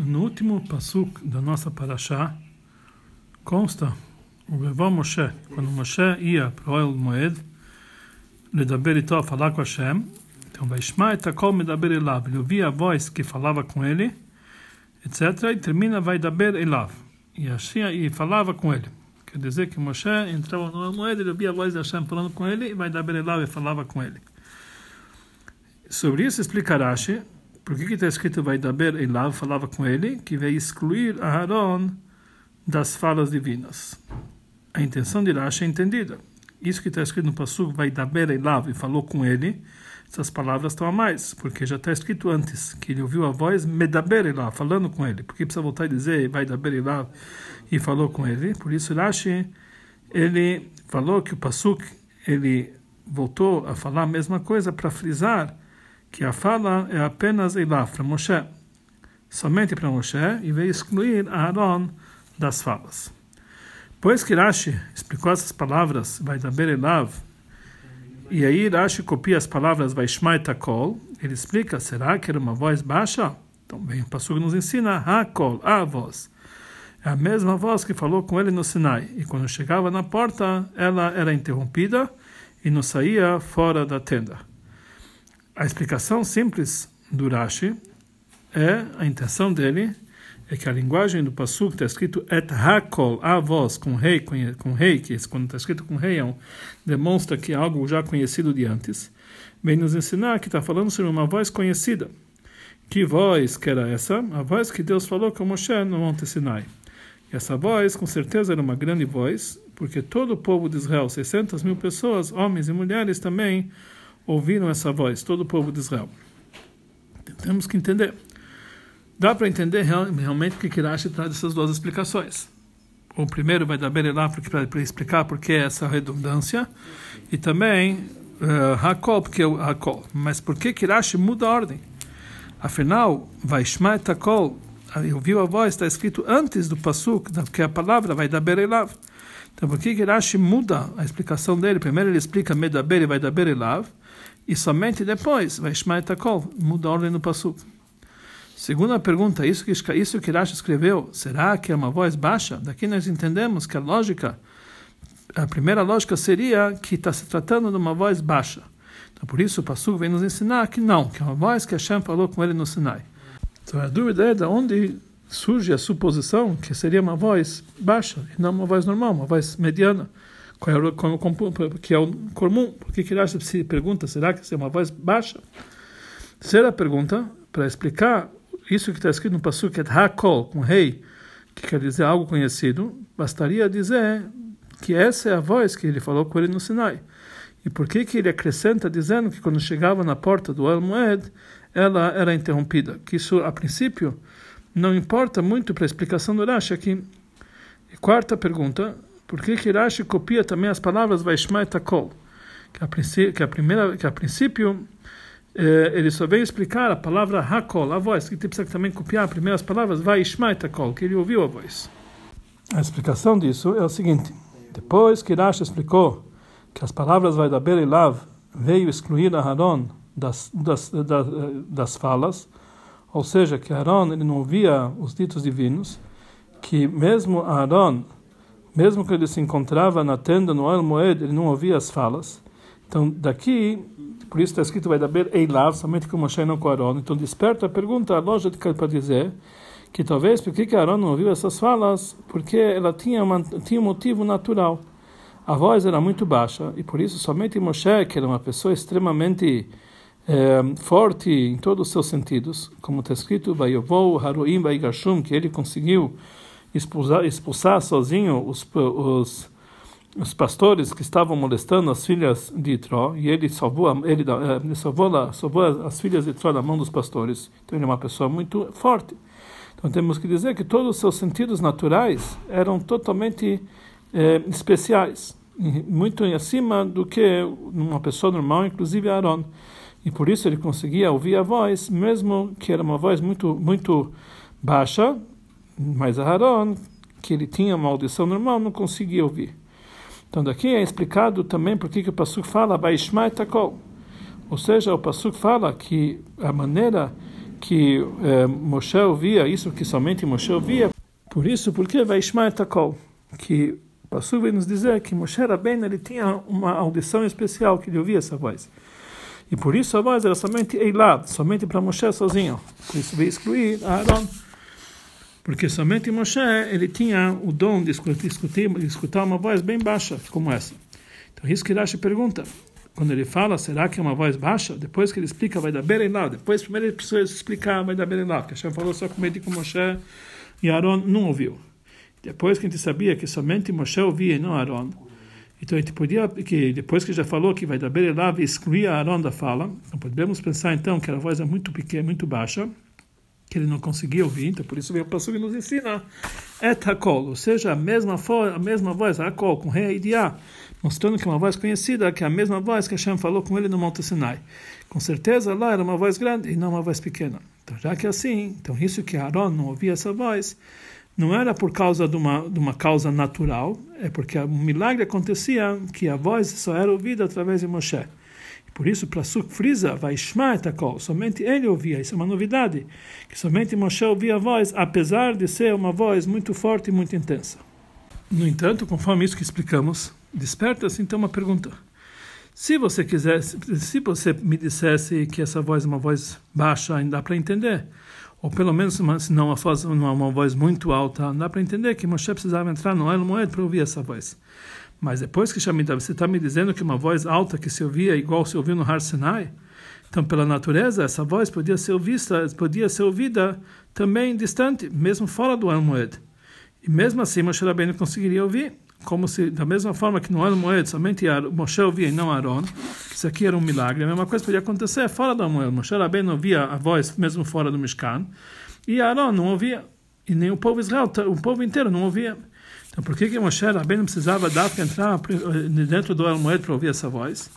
no último pasuk da nossa paraxá, consta o Levó Moshe, quando Moshe ia para o El Moed, Ledaber Ito, falar com Hashem, então vai Shma et Akol Medaber Elav, ele ouvia a voz que falava com ele, etc., e termina vai Daber Elav, e, assim, e falava com ele. Quer dizer que Moshe entrava no El Moed, ele ouvia a voz de Hashem falando com ele, e vai Daber Elav e falava com ele. Sobre isso explica Rashi, por que está escrito vai Daber Elav, falava com ele, que veio excluir Aaron das falas divinas. A intenção de Rashi é entendida. Isso que está escrito no Passuco, vai Daber e falou com ele, essas palavras estão a mais, porque já está escrito antes, que ele ouviu a voz Medaber Elav, falando com ele. Por que precisa voltar e dizer vai Daber e falou com ele? Por isso Rashi, ele falou que o Passuco, ele voltou a falar a mesma coisa para frisar que a fala é apenas Elav, para Moshe, somente para Moshe, e veio excluir Aaron das falas. Pois que Rashi explicou essas palavras, vai dar Elav, e aí Rashi copia as palavras vai Takol, ele explica, será que era uma voz baixa? Então vem o Passuco nos ensina, Hakol, a voz. É a mesma voz que falou com ele no Sinai. E quando chegava na porta, ela era interrompida e não saía fora da tenda. A explicação simples do Rashi é a intenção dele é que a linguagem do Pasuk está escrito et hakol, a voz, com rei, com rei, que quando está escrito com rei, é demonstra que é algo já conhecido de antes, vem nos ensinar que está falando sobre uma voz conhecida. Que voz que era essa? A voz que Deus falou com Moshe no Monte Sinai. E essa voz, com certeza, era uma grande voz, porque todo o povo de Israel, 600 mil pessoas, homens e mulheres também, ouviram essa voz, todo o povo de Israel. Temos que entender. Dá para entender realmente o que Kirashi traz essas duas explicações. O primeiro vai dar Berelá para explicar por que essa redundância, e também uh, Hakol, porque é o Hakol. Mas por que Kirashi muda a ordem? Afinal, vai Shma Hakol, ouviu a voz, está escrito antes do Pasuk, que a palavra vai dar Berelav. Então, por que Kirashi muda a explicação dele? Primeiro ele explica Medaber e vai dar Berelav, e somente depois, vai Shema Etakol, muda a ordem do Passuk. Segunda pergunta, isso que, isso que Rashi escreveu, será que é uma voz baixa? Daqui nós entendemos que a lógica, a primeira lógica seria que está se tratando de uma voz baixa. Então, por isso o Passuk vem nos ensinar que não, que é uma voz que Hashem falou com ele no Sinai. Então a dúvida é de onde surge a suposição que seria uma voz baixa, e não uma voz normal, uma voz mediana que é o comum. Por que Kirash se pergunta, será que é uma voz baixa? Terceira pergunta, para explicar isso que está escrito no Pasuk, é Hakol, com rei, que quer dizer algo conhecido, bastaria dizer que essa é a voz que ele falou com ele no Sinai. E por que, que ele acrescenta dizendo que quando chegava na porta do El Moed, ela era interrompida? Que isso, a princípio, não importa muito para a explicação do Rashi aqui. E quarta pergunta, por que que copia também as palavras Vaishma Takol? Que a, que a primeira, que a princípio eh, ele só veio explicar a palavra Hakol, a voz, que precisa também copiar as primeiras palavras Vaishma Takol, que ele ouviu a voz. A explicação disso é o seguinte: depois que Rashi explicou que as palavras vai da Berilav veio excluir Aaron das, das, das, das falas, ou seja, que Aaron ele não ouvia os ditos divinos, que mesmo Aaron mesmo que ele se encontrava na tenda no El Moed, ele não ouvia as falas. Então, daqui, por isso está escrito, vai dar Eilav, somente com Moshe não com Aaron. Então, desperta a pergunta, a lógica para dizer que talvez, por que Aaron não ouviu essas falas? Porque ela tinha, uma, tinha um motivo natural. A voz era muito baixa, e por isso somente Moshe, que era uma pessoa extremamente é, forte em todos os seus sentidos, como está escrito, Vayovou, Haruim, Vaigashum, que ele conseguiu expulsar, expulsar sozinho os, os, os pastores que estavam molestando as filhas de Itró, e ele salvou, ele, eh, ele salvou, salvou as filhas de Itró da mão dos pastores. Então ele é uma pessoa muito forte. Então temos que dizer que todos os seus sentidos naturais eram totalmente eh, especiais, muito acima do que uma pessoa normal, inclusive Aaron. E por isso ele conseguia ouvir a voz, mesmo que era uma voz muito muito baixa, mas Aaron, que ele tinha uma audição normal, não conseguia ouvir. Então daqui é explicado também por que o Pasuk fala Baishma Takol. Ou seja, o Pasuk fala que a maneira que eh, Moshe ouvia, isso que somente Moshe ouvia, por isso, porque vai Takol, que Passu vem nos dizer que Moshe Rabbeinu ele tinha uma audição especial que ele ouvia essa voz. E por isso a voz era somente Eilad, somente para Moshe sozinho. Por isso veio excluir Aaron. Porque somente Moshe ele tinha o dom de escutar, escutar uma voz bem baixa, como essa. Então isso que Rashi pergunta. Quando ele fala, será que é uma voz baixa? Depois que ele explica, vai dar Berenlau. Depois, primeiro ele precisa explicar, vai dar Berenlau. Porque Hashem falou só com medo que Moshe e Aaron não ouviu. Depois que a gente sabia que somente Moshe ouvia e não Aaron, então a gente podia, que depois que já falou que vai dar Berenlau excluir Aaron da fala, então podemos pensar então que a voz é muito pequena, muito baixa, que ele não conseguia ouvir, então por isso veio o Passuque nos ensina et hakol, ou seja, a mesma, a mesma voz, hakol, com rei e a, mostrando que é uma voz conhecida, que é a mesma voz que Hashem falou com ele no Monte Sinai. Com certeza lá era uma voz grande e não uma voz pequena. Então já que é assim, então isso que Aaron não ouvia essa voz, não era por causa de uma, de uma causa natural, é porque o milagre acontecia que a voz só era ouvida através de Moshe. Por isso, para Sukfriza, vai Shmaitakol, somente ele ouvia, isso é uma novidade, que somente Moshe ouvia a voz, apesar de ser uma voz muito forte e muito intensa. No entanto, conforme isso que explicamos, desperta-se então uma pergunta. Se você quisesse, se você me dissesse que essa voz é uma voz baixa, ainda dá para entender. Ou pelo menos, se não uma, uma voz muito alta, dá para entender que Moshe precisava entrar no El Moed para ouvir essa voz. Mas depois que Shamidah, você está me dizendo que uma voz alta que se ouvia igual se ouviu no Har Sinai, então pela natureza essa voz podia ser ouvida, podia ser ouvida também distante, mesmo fora do El Moed. E mesmo assim Moshe Rabbeinu conseguiria ouvir, como se da mesma forma que no El Moed somente Moshe ouvia e não Aaron, isso aqui era um milagre. A mesma coisa podia acontecer fora do El Moed. Moshe Rabbeinu ouvia a voz mesmo fora do Mishkan e Aaron não ouvia e nem o povo Israel, o povo inteiro não ouvia. Então, por que que Moshe Rabbeinu precisava dar para entrar eh, dentro do Almoed para ouvir essa voz?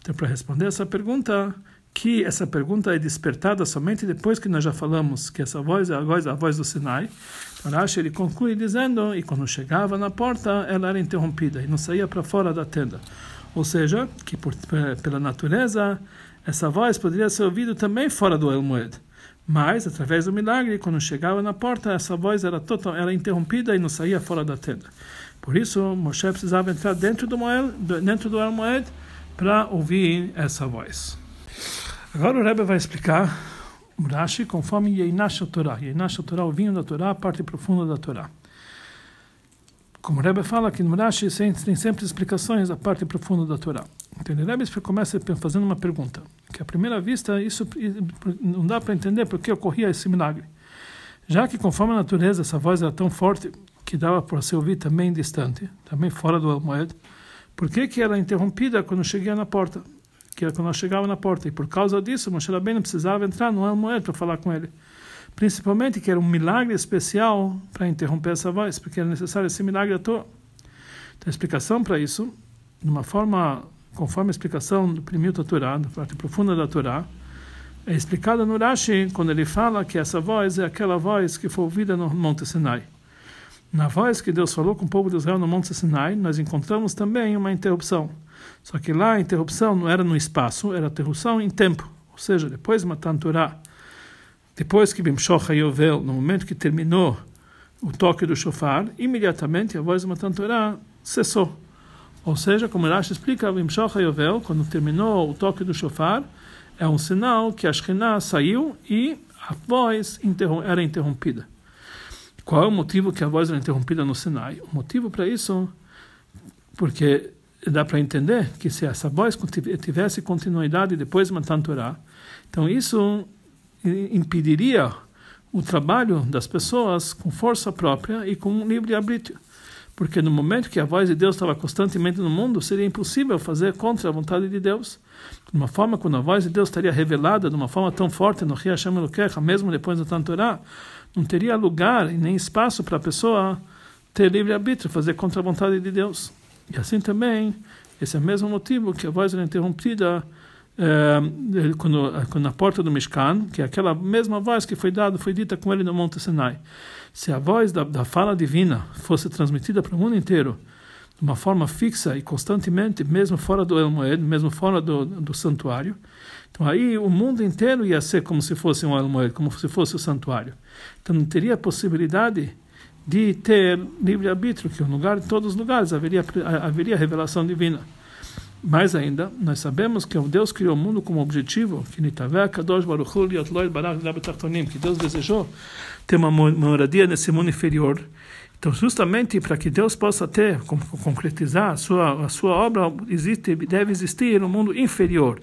Então, para responder essa pergunta, que essa pergunta é despertada somente depois que nós já falamos que essa voz é a voz, a voz do Sinai. Então, Rashi, ele conclui dizendo, e quando chegava na porta, ela era interrompida e não saía para fora da tenda. Ou seja, que por, pela natureza, essa voz poderia ser ouvida também fora do Elmoed. Mas, através do milagre, quando chegava na porta, essa voz era, total, era interrompida e não saía fora da tenda. Por isso, Moshe precisava entrar dentro do Moed, dentro do Moed para ouvir essa voz. Agora o Rebbe vai explicar o Rashi conforme Yeinash Torah. Yeinash Torah, o vinho da Torá, a parte profunda da Torá. Como o Rebbe fala que no Rashi tem sempre explicações da parte profunda da Torá. Então, o Rebbe começa fazendo uma pergunta que à primeira vista isso não dá para entender porque ocorria esse milagre. Já que conforme a natureza essa voz era tão forte que dava para se ouvir também distante, também fora do Almoed, por que que era interrompida quando cheguei na porta? Que era quando eu chegava na porta. E por causa disso, Moshe Rabbeinu precisava entrar no Almoed para falar com ele. Principalmente que era um milagre especial para interromper essa voz, porque era necessário esse milagre à toa. Então a explicação para isso, de uma forma conforme a explicação do primeiro Torá, da parte profunda da Torá, é explicada no Rashi quando ele fala que essa voz é aquela voz que foi ouvida no Monte Sinai. Na voz que Deus falou com o povo de Israel no Monte Sinai, nós encontramos também uma interrupção. Só que lá a interrupção não era no espaço, era interrupção em tempo. Ou seja, depois de Matan Torah, depois que Bimshoch Yovel, no momento que terminou o toque do shofar, imediatamente a voz de Matan Torah cessou. Ou seja, como Rashi explica, quando terminou o toque do shofar, é um sinal que a Shekhinah saiu e a voz era interrompida. Qual é o motivo que a voz era interrompida no Sinai? O motivo para isso, porque dá para entender que se essa voz tivesse continuidade depois de Matan Torah, então isso impediria o trabalho das pessoas com força própria e com livre arbítrio porque no momento que a voz de Deus estava constantemente no mundo, seria impossível fazer contra a vontade de Deus. De uma forma, quando a voz de Deus estaria revelada de uma forma tão forte no Ria Hashem mesmo depois do Tantorá, não teria lugar e nem espaço para a pessoa ter livre-arbítrio, fazer contra a vontade de Deus. E assim também, esse é o mesmo motivo que a voz era interrompida é, quando, quando na porta do Mishkan, que é aquela mesma voz que foi dada, foi dita com ele no Monte Sinai. Se a voz da, da fala divina fosse transmitida para o mundo inteiro, de uma forma fixa e constantemente, mesmo fora do El Moed, mesmo fora do, do santuário. Então aí o mundo inteiro ia ser como se fosse um El Moed, como se fosse o santuário. Então não teria possibilidade de ter livre-arbítrio, que no lugar, em todos os lugares haveria, haveria revelação divina. Mais ainda, nós sabemos que Deus criou o mundo como objetivo, que Deus desejou ter uma moradia nesse mundo inferior. Então, justamente para que Deus possa ter, concretizar a sua, a sua obra, existe, deve existir um mundo inferior.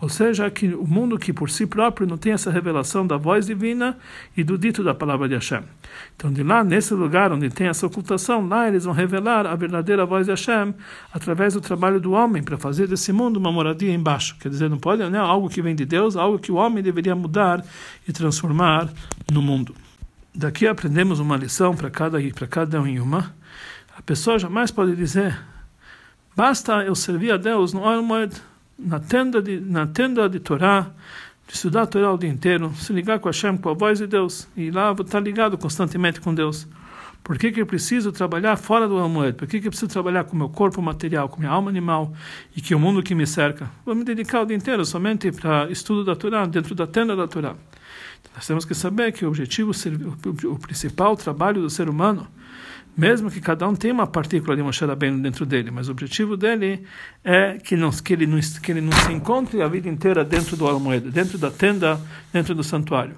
Ou seja, que o mundo que por si próprio não tem essa revelação da voz divina e do dito da palavra de Hashem. Então, de lá, nesse lugar onde tem essa ocultação, lá eles vão revelar a verdadeira voz de Hashem através do trabalho do homem para fazer desse mundo uma moradia embaixo. Quer dizer, não pode, não é algo que vem de Deus, algo que o homem deveria mudar e transformar no mundo. Daqui aprendemos uma lição para cada para cada um e uma. A pessoa jamais pode dizer: basta eu servir a Deus no Almoed, na tenda de na tenda de Torá, de estudar a Torá o dia inteiro, se ligar com a Hashem, com a voz de Deus, e lá vou estar ligado constantemente com Deus. Por que, que eu preciso trabalhar fora do Almoed? Por que, que eu preciso trabalhar com meu corpo material, com minha alma animal e que o mundo que me cerca? Vou me dedicar o dia inteiro somente para estudo da Torá, dentro da tenda da Torá. Nós temos que saber que o objetivo, o principal trabalho do ser humano, mesmo que cada um tenha uma partícula de Moshe Rabbeinu dentro dele, mas o objetivo dele é que, não, que, ele não, que ele não se encontre a vida inteira dentro do almoeda, dentro da tenda, dentro do santuário.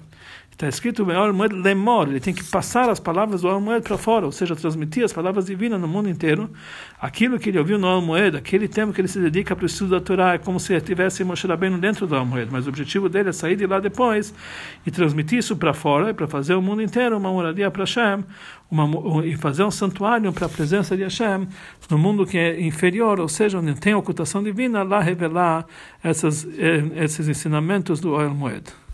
Está escrito Almoed lemor, ele tem que passar as palavras do Almoed para fora, ou seja, transmitir as palavras divinas no mundo inteiro. Aquilo que ele ouviu no Almoed, aquele tempo que ele se dedica para o estudo da Torá, é como se estivesse Moshe Rabbeinu dentro do Almoed, mas o objetivo dele é sair de lá depois e transmitir isso para fora, para fazer o mundo inteiro uma moradia para Hashem, uma, e fazer um santuário para a presença de Hashem no mundo que é inferior, ou seja, onde tem ocultação divina, lá revelar essas, eh, esses ensinamentos do Almoed.